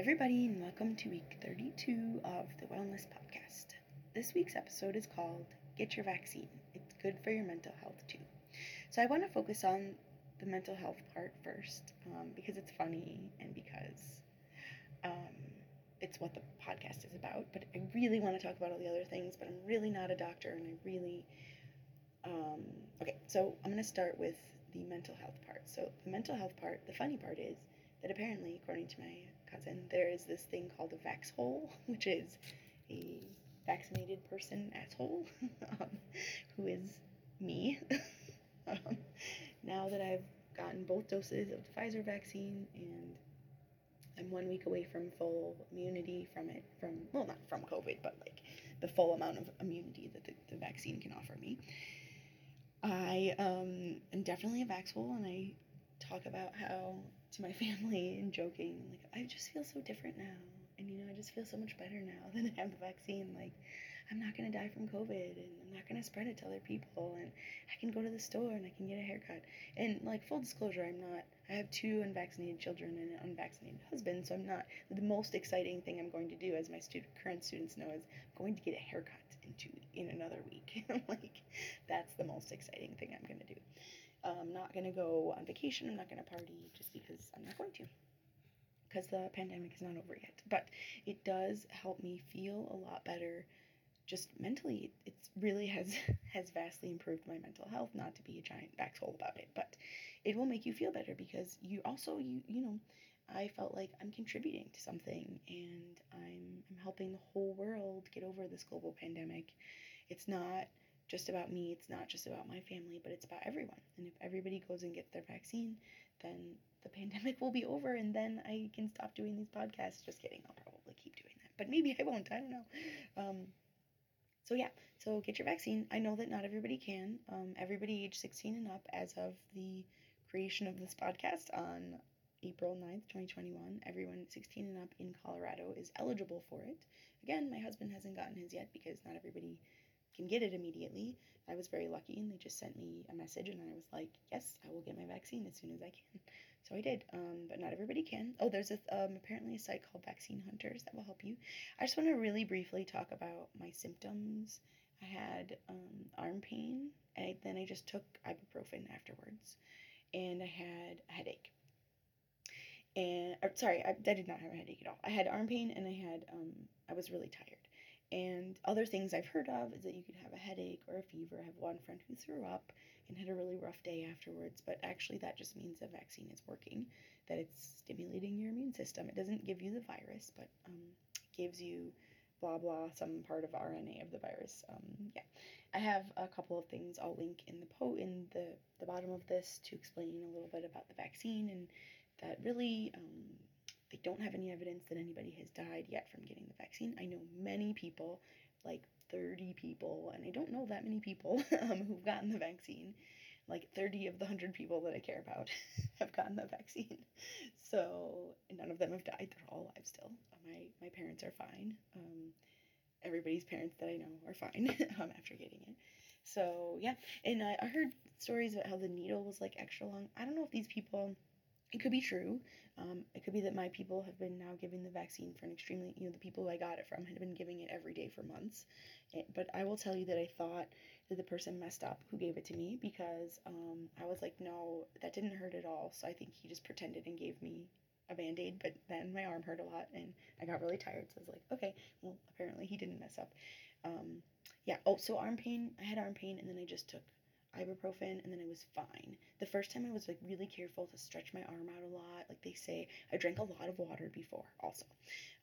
everybody, and welcome to week 32 of the Wellness Podcast. This week's episode is called Get Your Vaccine. It's good for your mental health too. So, I want to focus on the mental health part first um, because it's funny and because um, it's what the podcast is about. But I really want to talk about all the other things, but I'm really not a doctor and I really. Um, okay, so I'm going to start with the mental health part. So, the mental health part, the funny part is that apparently, according to my cousin, there is this thing called a vax hole, which is a vaccinated person asshole, um, who is me. um, now that I've gotten both doses of the Pfizer vaccine and I'm one week away from full immunity from it, from, well, not from COVID, but like the full amount of immunity that the, the vaccine can offer me. I um, am definitely a vaxhole, and I talk about how to my family and joking, like, I just feel so different now. And, you know, I just feel so much better now that I have the vaccine. Like, I'm not going to die from COVID and I'm not going to spread it to other people. And I can go to the store and I can get a haircut. And, like, full disclosure, I'm not, I have two unvaccinated children and an unvaccinated husband. So I'm not, the most exciting thing I'm going to do, as my student, current students know, is I'm going to get a haircut in two, in another week. like, that's the most exciting thing I'm going to do. I'm not going to go on vacation. I'm not going to party just because I'm not going to. Because the pandemic is not over yet. But it does help me feel a lot better just mentally. It really has has vastly improved my mental health. Not to be a giant vaxhole about it, but it will make you feel better because you also you you know I felt like I'm contributing to something and I'm I'm helping the whole world get over this global pandemic. It's not just about me. It's not just about my family, but it's about everyone. And if everybody goes and gets their vaccine, then the pandemic will be over and then I can stop doing these podcasts. Just kidding. I'll probably keep doing that. But maybe I won't. I don't know. Um, so, yeah. So, get your vaccine. I know that not everybody can. Um, everybody age 16 and up, as of the creation of this podcast on April 9th, 2021, everyone 16 and up in Colorado is eligible for it. Again, my husband hasn't gotten his yet because not everybody can get it immediately. I was very lucky and they just sent me a message and I was like, yes, I will get my vaccine as soon as I can. So I did, um, but not everybody can. Oh, there's a, um, apparently a site called Vaccine Hunters that will help you. I just want to really briefly talk about my symptoms. I had um, arm pain, and then I just took ibuprofen afterwards, and I had a headache. And or, sorry, I, I, did not have a headache at all. I had arm pain, and I had um, I was really tired. And other things I've heard of is that you could have a headache or a fever. I have one friend who threw up and had a really rough day afterwards, but actually that just means the vaccine is working, that it's stimulating your immune system. It doesn't give you the virus, but um, it gives you blah blah some part of RNA of the virus. Um, yeah, I have a couple of things I'll link in the po in the the bottom of this to explain a little bit about the vaccine and that really um, they don't have any evidence that anybody has died yet from getting the vaccine. I know many people, like 30 people, and I don't know that many people um, who've gotten the vaccine. Like 30 of the 100 people that I care about have gotten the vaccine. So none of them have died. They're all alive still. My, my parents are fine. Um, everybody's parents that I know are fine um, after getting it. So yeah, and I, I heard stories about how the needle was like extra long. I don't know if these people it could be true. Um, it could be that my people have been now giving the vaccine for an extremely, you know, the people who I got it from had been giving it every day for months. It, but I will tell you that I thought that the person messed up who gave it to me because um, I was like, no, that didn't hurt at all. So I think he just pretended and gave me a band aid, but then my arm hurt a lot and I got really tired. So I was like, okay, well, apparently he didn't mess up. Um, yeah. Oh, so arm pain. I had arm pain and then I just took ibuprofen and then I was fine. The first time I was like really careful to stretch my arm out a lot. Like they say, I drank a lot of water before also.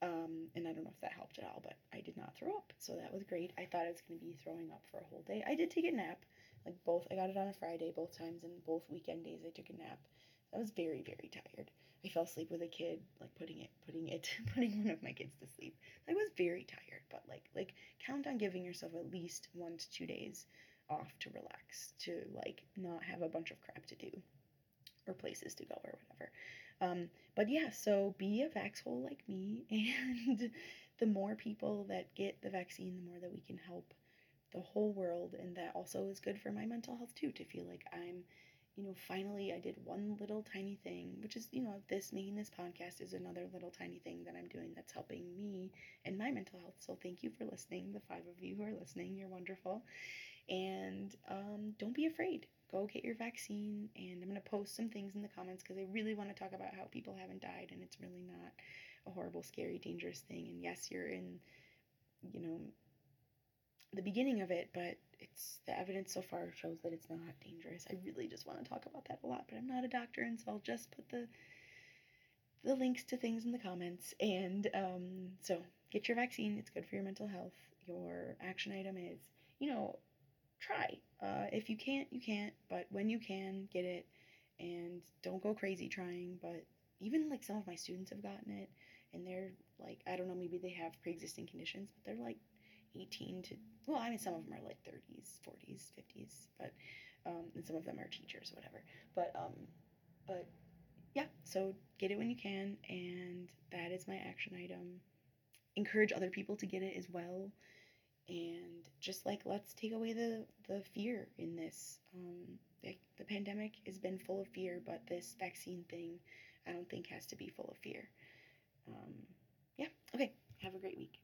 Um, and I don't know if that helped at all, but I did not throw up. So that was great. I thought I was going to be throwing up for a whole day. I did take a nap. Like both, I got it on a Friday both times and both weekend days I took a nap. I was very, very tired. I fell asleep with a kid, like putting it, putting it, putting one of my kids to sleep. I was very tired, but like, like count on giving yourself at least one to two days off to relax, to like not have a bunch of crap to do or places to go or whatever. Um, but yeah, so be a vaxhole like me, and the more people that get the vaccine, the more that we can help the whole world, and that also is good for my mental health too. To feel like I'm you know, finally I did one little tiny thing, which is, you know, this making this podcast is another little tiny thing that I'm doing that's helping me and my mental health. So thank you for listening, the five of you who are listening. You're wonderful. And um, don't be afraid. Go get your vaccine. And I'm going to post some things in the comments because I really want to talk about how people haven't died and it's really not a horrible, scary, dangerous thing. And yes, you're in, you know, the beginning of it, but it's the evidence so far shows that it's not dangerous. I really just want to talk about that a lot, but I'm not a doctor, and so I'll just put the the links to things in the comments. And um, so get your vaccine. It's good for your mental health. Your action item is, you know, try. Uh, if you can't, you can't. But when you can, get it, and don't go crazy trying. But even like some of my students have gotten it, and they're like, I don't know, maybe they have pre-existing conditions, but they're like 18 to well i mean some of them are like 30s 40s 50s but um, and some of them are teachers or whatever but um but yeah so get it when you can and that is my action item encourage other people to get it as well and just like let's take away the the fear in this um the, the pandemic has been full of fear but this vaccine thing i don't think has to be full of fear. Um yeah okay have a great week